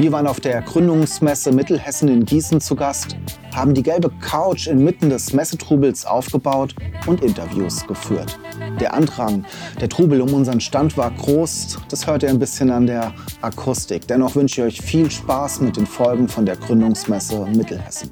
Wir waren auf der Gründungsmesse Mittelhessen in Gießen zu Gast, haben die gelbe Couch inmitten des Messetrubels aufgebaut und Interviews geführt. Der Andrang, der Trubel um unseren Stand war groß, das hört ihr ein bisschen an der Akustik. Dennoch wünsche ich euch viel Spaß mit den Folgen von der Gründungsmesse Mittelhessen.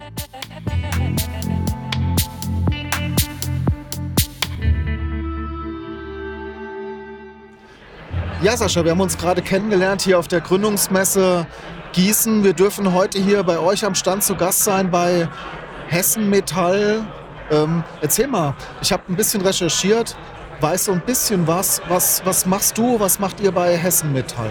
Ja, Sascha, wir haben uns gerade kennengelernt hier auf der Gründungsmesse Gießen. Wir dürfen heute hier bei euch am Stand zu Gast sein bei Hessen Metall. Ähm, erzähl mal, ich habe ein bisschen recherchiert, weiß so ein bisschen was. was. Was machst du, was macht ihr bei Hessen Metall?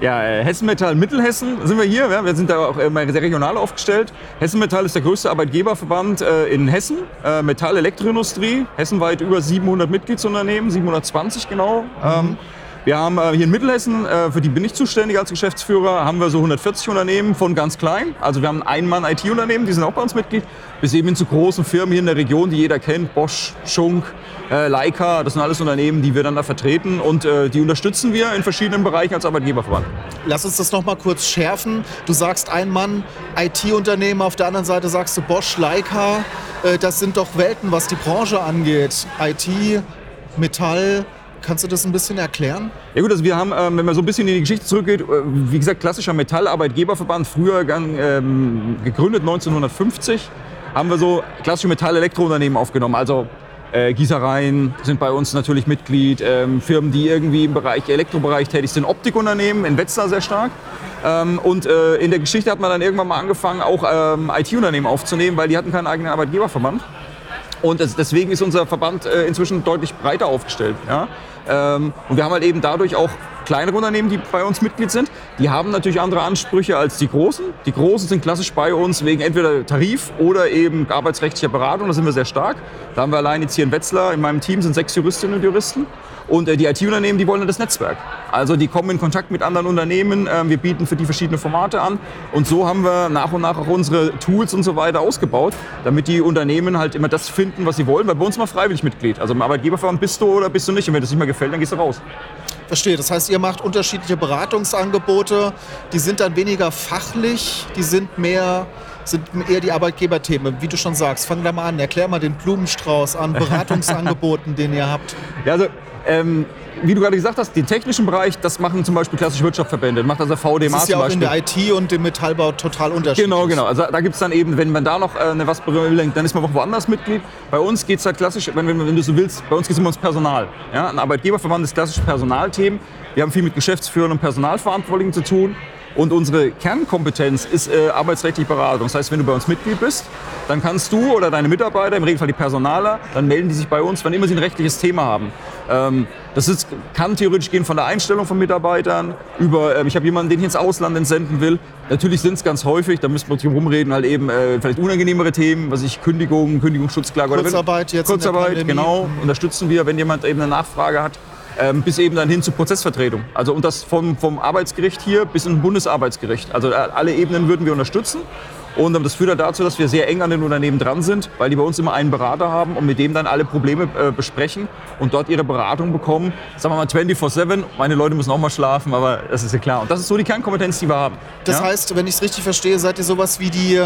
Ja, äh, Hessen Metall Mittelhessen sind wir hier. Ja, wir sind da auch immer sehr regional aufgestellt. Hessen Metall ist der größte Arbeitgeberverband äh, in Hessen. Äh, Metall Elektroindustrie, hessenweit über 700 Mitgliedsunternehmen, 720 genau. Mhm. Ähm, wir haben äh, hier in Mittelhessen, äh, für die bin ich zuständig als Geschäftsführer, haben wir so 140 Unternehmen von ganz klein. Also wir haben ein Mann IT-Unternehmen, die sind auch bei uns Mitglied, bis eben zu großen Firmen hier in der Region, die jeder kennt, Bosch, Schunk, äh, Leica, das sind alles Unternehmen, die wir dann da vertreten und äh, die unterstützen wir in verschiedenen Bereichen als Arbeitgeberverband. Lass uns das noch mal kurz schärfen. Du sagst ein Mann IT-Unternehmen, auf der anderen Seite sagst du Bosch, Leica. Äh, das sind doch Welten, was die Branche angeht. IT, Metall, Kannst du das ein bisschen erklären? Ja gut, also wir haben, ähm, wenn man so ein bisschen in die Geschichte zurückgeht, äh, wie gesagt, klassischer Metallarbeitgeberverband, früher ähm, gegründet 1950, haben wir so klassische Metall-Elektrounternehmen aufgenommen. Also äh, Gießereien sind bei uns natürlich Mitglied, ähm, Firmen, die irgendwie im Bereich Elektrobereich tätig sind, Optikunternehmen, in Wetzlar sehr stark. Und äh, in der Geschichte hat man dann irgendwann mal angefangen, auch IT-Unternehmen aufzunehmen, weil die hatten keinen eigenen Arbeitgeberverband. Und deswegen ist unser Verband äh, inzwischen deutlich breiter aufgestellt. Ja? Ähm, und wir haben halt eben dadurch auch kleinere Unternehmen, die bei uns Mitglied sind. Die haben natürlich andere Ansprüche als die großen. Die großen sind klassisch bei uns wegen entweder Tarif oder eben arbeitsrechtlicher Beratung. Da sind wir sehr stark. Da haben wir allein jetzt hier in Wetzlar, in meinem Team sind sechs Juristinnen und Juristen. Und äh, die IT-Unternehmen, die wollen das Netzwerk. Also die kommen in Kontakt mit anderen Unternehmen. Ähm, wir bieten für die verschiedene Formate an. Und so haben wir nach und nach auch unsere Tools und so weiter ausgebaut, damit die Unternehmen halt immer das finden, was sie wollen. Weil bei uns immer freiwillig Mitglied. Also im Arbeitgeberverband bist du oder bist du nicht. Und wenn das nicht mehr gefällt, dann gehst du raus. Verstehe. Das heißt, ihr macht unterschiedliche Beratungsangebote. Die sind dann weniger fachlich, die sind mehr sind eher die Arbeitgeberthemen. Wie du schon sagst, fang da mal an. Erklär mal den Blumenstrauß an Beratungsangeboten, den ihr habt. Ja, also ähm, wie du gerade gesagt hast, den technischen Bereich, das machen zum Beispiel klassische Wirtschaftsverbände. Macht also VDMA das ist ja auch in der IT und im Metallbau total unterschiedlich. Genau, genau. Also da gibt es dann eben, wenn man da noch äh, was will, dann ist man auch woanders Mitglied. Bei uns geht es halt klassisch, wenn, wenn, wenn, du so willst, bei uns geht es immer ums Personal. Ja? Ein Arbeitgeberverband ist klassisch Personalthemen. Wir haben viel mit Geschäftsführern und Personalverantwortlichen zu tun. Und unsere Kernkompetenz ist äh, arbeitsrechtliche Beratung. Das heißt, wenn du bei uns Mitglied bist, dann kannst du oder deine Mitarbeiter, im Regelfall die Personaler, dann melden die sich bei uns, wann immer sie ein rechtliches Thema haben. Ähm, das ist, kann theoretisch gehen von der Einstellung von Mitarbeitern über, äh, ich habe jemanden, den ich ins Ausland entsenden will. Natürlich sind es ganz häufig, da müssen wir drum rumreden, halt eben äh, vielleicht unangenehmere Themen, was ich Kündigung, Kündigungsschutzklage Kurzarbeit oder wenn, jetzt Kurzarbeit, genau, unterstützen wir, wenn jemand eben eine Nachfrage hat ähm, bis eben dann hin zur Prozessvertretung. Also und das vom, vom Arbeitsgericht hier bis ins Bundesarbeitsgericht. Also äh, alle Ebenen würden wir unterstützen. Und das führt dann dazu, dass wir sehr eng an den Unternehmen dran sind, weil die bei uns immer einen Berater haben und mit dem dann alle Probleme äh, besprechen und dort ihre Beratung bekommen. Sagen wir mal 24-7. Meine Leute müssen auch mal schlafen, aber das ist ja klar. Und das ist so die Kernkompetenz, die wir haben. Das ja? heißt, wenn ich es richtig verstehe, seid ihr sowas wie die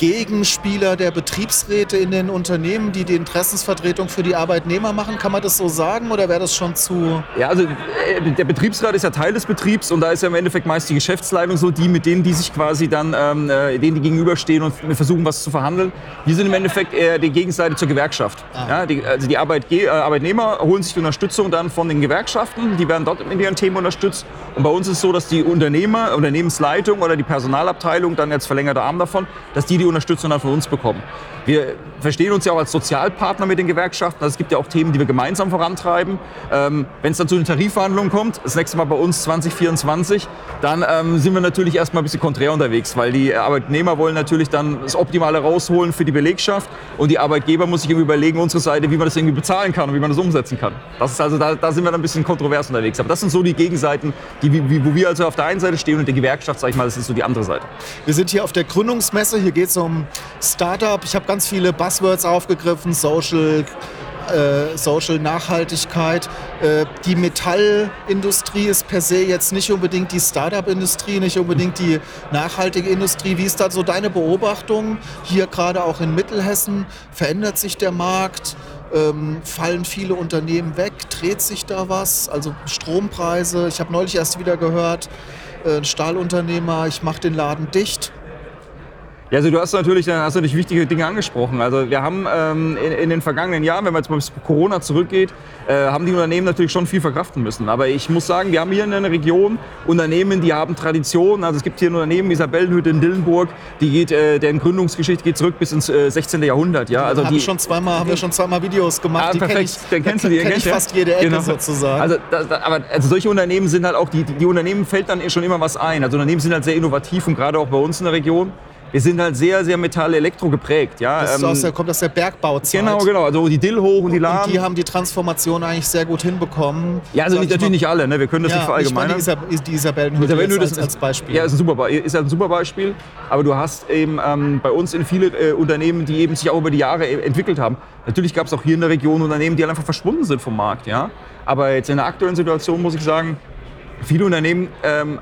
Gegenspieler der Betriebsräte in den Unternehmen, die die Interessensvertretung für die Arbeitnehmer machen? Kann man das so sagen oder wäre das schon zu... Ja, also äh, der Betriebsrat ist ja Teil des Betriebs und da ist ja im Endeffekt meist die Geschäftsleitung so die, mit denen die sich quasi dann, ähm, äh, denen die gegenüberstehen und versuchen, was zu verhandeln. Wir sind im Endeffekt eher die Gegenseite zur Gewerkschaft. Ah. Ja, die, also die Arbeitge äh, Arbeitnehmer holen sich die Unterstützung dann von den Gewerkschaften, die werden dort in ihren Themen unterstützt. Und bei uns ist es so, dass die Unternehmer, Unternehmensleitung oder die Personalabteilung, dann jetzt verlängerter Arm davon, dass die die Unterstützung dann von uns bekommen. Wir verstehen uns ja auch als Sozialpartner mit den Gewerkschaften. Also es gibt ja auch Themen, die wir gemeinsam vorantreiben. Ähm, Wenn es dann zu den Tarifverhandlungen kommt, das nächste Mal bei uns 2024, dann ähm, sind wir natürlich erstmal ein bisschen konträr unterwegs, weil die Arbeitnehmer wollen natürlich dann das Optimale rausholen für die Belegschaft und die Arbeitgeber muss sich überlegen, unsere Seite, wie man das irgendwie bezahlen kann und wie man das umsetzen kann. Das ist also, da, da sind wir dann ein bisschen kontrovers unterwegs. Aber das sind so die Gegenseiten, die, wo wir also auf der einen Seite stehen und die Gewerkschaft, sag ich mal, das ist so die andere Seite. Wir sind hier auf der Gründungsmesse, hier geht es um Startup. Ich habe ganz viele Buzzwords aufgegriffen, Social, äh, Social Nachhaltigkeit. Äh, die Metallindustrie ist per se jetzt nicht unbedingt die Startup-Industrie, nicht unbedingt die nachhaltige Industrie. Wie ist da so deine Beobachtung hier gerade auch in Mittelhessen? Verändert sich der Markt? Ähm, fallen viele Unternehmen weg? Dreht sich da was? Also Strompreise, ich habe neulich erst wieder gehört, äh, ein Stahlunternehmer, ich mache den Laden dicht. Ja, also du hast natürlich, hast natürlich wichtige Dinge angesprochen. Also wir haben ähm, in, in, den vergangenen Jahren, wenn man jetzt mal bis Corona zurückgeht, äh, haben die Unternehmen natürlich schon viel verkraften müssen. Aber ich muss sagen, wir haben hier in der Region Unternehmen, die haben Tradition. Also es gibt hier ein Unternehmen, Isabellenhütte in Dillenburg, die geht, äh, deren Gründungsgeschichte geht zurück bis ins äh, 16. Jahrhundert. Ja, also haben, die, schon zweimal, haben wir schon zweimal Videos gemacht. Ah, die perfekt, ich, dann kennst du die. Kenn ich fast jede Ecke genau. sozusagen. Also, das, aber also solche Unternehmen sind halt auch, die, die Unternehmen fällt dann schon immer was ein. Also Unternehmen sind halt sehr innovativ und gerade auch bei uns in der Region wir sind halt sehr, sehr Metall-Elektro geprägt. Ja? Das aus der, kommt aus der Bergbauzeit. Genau, genau. Also die Dill hoch und die Lahm. Und die haben die Transformation eigentlich sehr gut hinbekommen. Ja, also nicht, natürlich nicht alle. Ne? Wir können das ja, nicht verallgemeinern. Ich meine die, Isabellenhütte Isabellenhütte als, als Beispiel. Ja, ist ein, super, ist ein super Beispiel. Aber du hast eben ähm, bei uns in viele äh, Unternehmen, die eben sich auch über die Jahre e-, entwickelt haben. Natürlich gab es auch hier in der Region Unternehmen, die halt einfach verschwunden sind vom Markt. Ja? Aber jetzt in der aktuellen Situation muss ich sagen, viele Unternehmen ähm,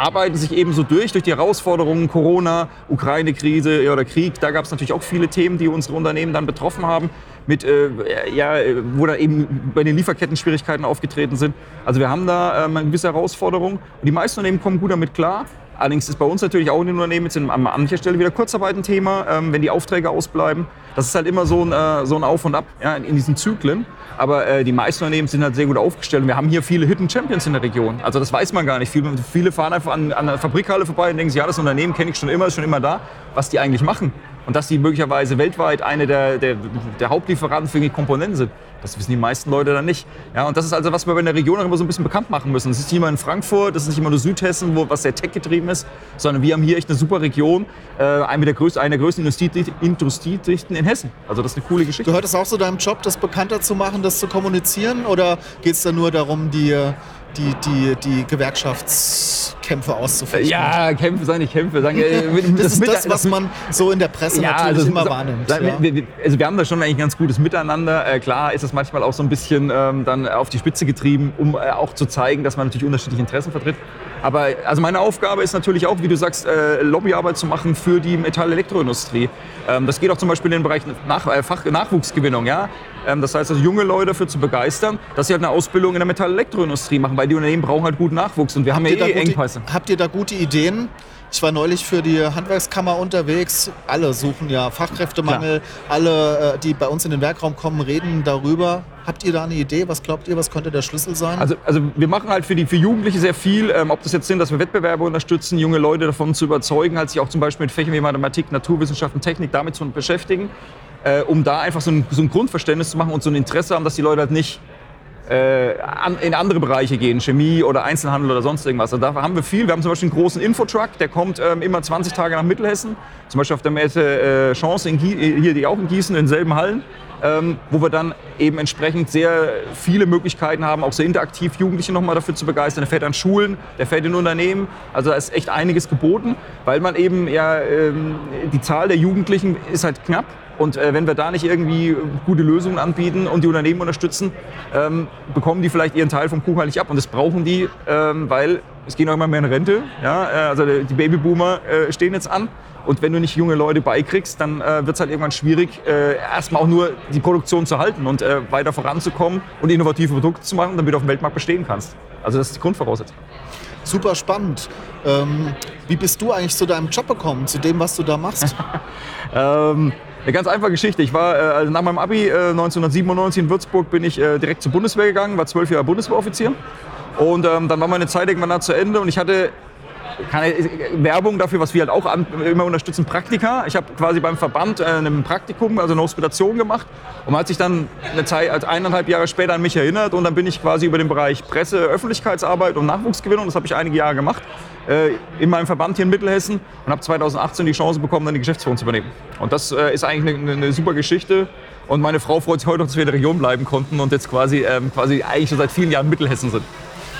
arbeiten sich eben so durch, durch die Herausforderungen Corona, Ukraine-Krise oder Krieg. Da gab es natürlich auch viele Themen, die unsere Unternehmen dann betroffen haben, mit, äh, ja, wo da eben bei den Lieferketten Schwierigkeiten aufgetreten sind. Also wir haben da ähm, eine gewisse Herausforderung. Und die meisten Unternehmen kommen gut damit klar. Allerdings ist bei uns natürlich auch in den Unternehmen jetzt an mancher Stelle wieder Kurzarbeit ein Thema, ähm, wenn die Aufträge ausbleiben. Das ist halt immer so ein, äh, so ein Auf und Ab ja, in, in diesen Zyklen. Aber äh, die meisten Unternehmen sind halt sehr gut aufgestellt. Wir haben hier viele Hidden Champions in der Region. Also das weiß man gar nicht. Viele, viele fahren einfach an, an der Fabrikhalle vorbei und denken sich, ja, das Unternehmen kenne ich schon immer, ist schon immer da. Was die eigentlich machen. Und dass die möglicherweise weltweit eine der, der, der Hauptlieferanten für die Komponenten sind. Das wissen die meisten Leute dann nicht. Ja, und das ist also, was wir in der Region auch immer so ein bisschen bekannt machen müssen. Es ist nicht immer in Frankfurt, das ist nicht immer nur Südhessen, wo, was sehr tech-getrieben ist, sondern wir haben hier echt eine super Region, äh, eine, der größten, eine der größten Industriedichten in Hessen. Also das ist eine coole Geschichte. Gehört es auch zu deinem Job, das bekannter zu machen, das zu kommunizieren? Oder geht es da nur darum, die die, die, die Gewerkschaftskämpfe auszufechten. Ja, Kämpfe, sagen nicht Kämpfe. Sagen, äh, das, ist das, was man so in der Presse ja, natürlich also, immer wahrnimmt. Sagen, ja. wir, also wir haben da schon eigentlich ein ganz gutes Miteinander. Äh, klar ist das manchmal auch so ein bisschen ähm, dann auf die Spitze getrieben, um äh, auch zu zeigen, dass man natürlich unterschiedliche Interessen vertritt. Aber also meine Aufgabe ist natürlich auch, wie du sagst, äh, Lobbyarbeit zu machen für die Metall-Elektroindustrie. Ähm, das geht auch zum Beispiel in den Bereich Nach äh, Fach Nachwuchsgewinnung. Ja? Ähm, das heißt also, junge Leute dafür zu begeistern, dass sie halt eine Ausbildung in der Metall-Elektroindustrie machen, weil die Unternehmen brauchen halt guten Nachwuchs und wir habt haben ja eh Engpässe. Habt ihr da gute Ideen? Ich war neulich für die Handwerkskammer unterwegs. Alle suchen ja Fachkräftemangel. Klar. Alle, äh, die bei uns in den Werkraum kommen, reden darüber. Habt ihr da eine Idee? Was glaubt ihr, was könnte der Schlüssel sein? Also, also wir machen halt für die für Jugendliche sehr viel. Ähm, ob das jetzt sind, dass wir Wettbewerbe unterstützen, junge Leute davon zu überzeugen, halt sich auch zum Beispiel mit Fächern wie Mathematik, Naturwissenschaften, Technik damit zu beschäftigen, äh, um da einfach so ein, so ein Grundverständnis zu machen und so ein Interesse haben, dass die Leute halt nicht äh, in andere Bereiche gehen, Chemie oder Einzelhandel oder sonst irgendwas. Also da haben wir viel. Wir haben zum Beispiel einen großen Infotruck, der kommt ähm, immer 20 Tage nach Mittelhessen. Zum Beispiel auf der Messe äh, Chance in hier, die auch in Gießen, in selben Hallen. Ähm, wo wir dann eben entsprechend sehr viele Möglichkeiten haben, auch sehr interaktiv Jugendliche nochmal dafür zu begeistern. Der fährt an Schulen, der fährt in Unternehmen. Also da ist echt einiges geboten, weil man eben ja, ähm, die Zahl der Jugendlichen ist halt knapp und äh, wenn wir da nicht irgendwie gute Lösungen anbieten und die Unternehmen unterstützen, ähm, bekommen die vielleicht ihren Teil vom Kuchen halt nicht ab. Und das brauchen die, ähm, weil es gehen auch immer mehr in Rente. Ja? Äh, also die Babyboomer äh, stehen jetzt an. Und wenn du nicht junge Leute beikriegst, dann äh, wird es halt irgendwann schwierig, äh, erstmal auch nur die Produktion zu halten und äh, weiter voranzukommen und innovative Produkte zu machen, damit du auf dem Weltmarkt bestehen kannst. Also das ist die Grundvoraussetzung. Super spannend. Ähm, wie bist du eigentlich zu deinem Job gekommen, zu dem, was du da machst? ähm, eine ganz einfache Geschichte. Ich war äh, also nach meinem Abi äh, 1997 in Würzburg bin ich äh, direkt zur Bundeswehr gegangen, war zwölf Jahre Bundeswehroffizier. Und ähm, dann war meine Zeit irgendwann da zu Ende und ich hatte keine Werbung dafür, was wir halt auch an, immer unterstützen, Praktika. Ich habe quasi beim Verband äh, ein Praktikum, also eine Hospitation gemacht und man hat sich dann eine Zeit, als eineinhalb Jahre später an mich erinnert und dann bin ich quasi über den Bereich Presse, Öffentlichkeitsarbeit und Nachwuchsgewinnung, das habe ich einige Jahre gemacht, äh, in meinem Verband hier in Mittelhessen und habe 2018 die Chance bekommen, dann die Geschäftsführung zu übernehmen. Und das äh, ist eigentlich eine, eine super Geschichte. Und meine Frau freut sich heute dass wir in der Region bleiben konnten und jetzt quasi, ähm, quasi eigentlich schon seit vielen Jahren in Mittelhessen sind.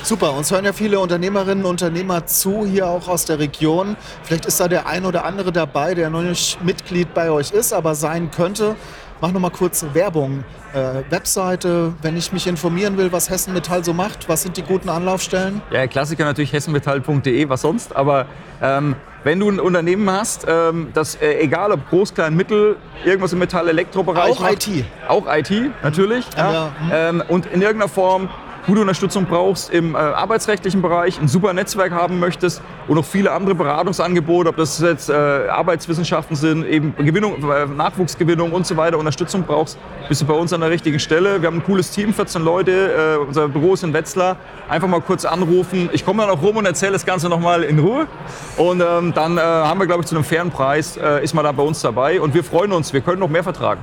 Super, uns hören ja viele Unternehmerinnen und Unternehmer zu, hier auch aus der Region. Vielleicht ist da der ein oder andere dabei, der noch nicht Mitglied bei euch ist, aber sein könnte. Mach noch mal kurz Werbung. Äh, Webseite, wenn ich mich informieren will, was Hessen Metall so macht, was sind die guten Anlaufstellen? Ja, Klassiker natürlich hessenmetall.de, was sonst. Aber ähm, wenn du ein Unternehmen hast, ähm, das äh, egal ob groß, klein, mittel, irgendwas im Metall-Elektrobereich Auch IT. Auch IT, natürlich. Ja, Ja, ja, mhm. Ähm, und in irgendeiner Form gute Unterstützung brauchst im äh, arbeitsrechtlichen Bereich, ein super Netzwerk haben möchtest und noch viele andere Beratungsangebote, ob das jetzt äh, Arbeitswissenschaften sind, eben Gewinnung, äh, Nachwuchsgewinnung und so weiter, Unterstützung brauchst, bist du bei uns an der richtigen Stelle. Wir haben ein cooles Team, 14 Leute, äh, unser Büro ist in Wetzlar. Einfach mal kurz anrufen. Ich komme dann auch rum und erzähle das Ganze nochmal in Ruhe. Und ähm, dann äh, haben wir, glaube ich, zu einem fairen Preis, ist man da bei uns dabei. Und wir freuen uns, wir können noch mehr vertragen.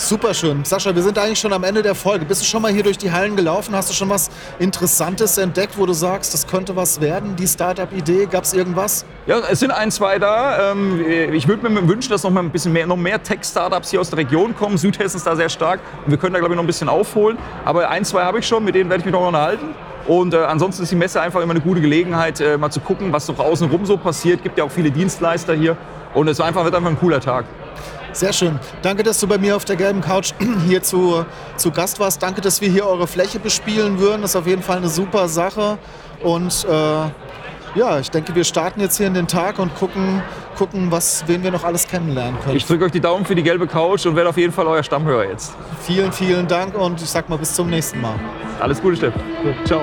Super schön. Sascha, wir sind eigentlich schon am Ende der Folge. Bist du schon mal hier durch die Hallen gelaufen? Hast du schon was Interessantes entdeckt, wo du sagst, das könnte was werden, die Startup-Idee? Gab es irgendwas? Ja, es sind ein, zwei da. Ähm, Ich würde mir wünschen, dass noch mal ein bisschen mehr, mehr Tech-Startups hier aus der Region kommen. Südhessen ist da sehr stark wir können da, glaube ich, noch ein bisschen aufholen. Aber ein, zwei habe ich schon, mit denen werde ich mich noch unterhalten. Und äh, ansonsten ist die Messe einfach immer eine gute Gelegenheit, äh, mal zu gucken, was doch außenrum so passiert. Gibt ja auch viele Dienstleister hier. Und es war einfach, wird einfach ein cooler Tag. Sehr schön. Danke, dass du bei mir auf der gelben Couch hier zu, zu Gast warst. Danke, dass wir hier eure Fläche bespielen würden. Das ist auf jeden Fall eine super Sache. Und äh, ja, ich denke, wir starten jetzt hier in den Tag und gucken, gucken was, wen wir noch alles kennenlernen können. Ich drücke euch die Daumen für die gelbe Couch und werde auf jeden Fall euer Stammhörer jetzt. vielen, vielen Dank und ich sag mal bis zum nächsten Mal. Alles Gute, Steff. Ciao.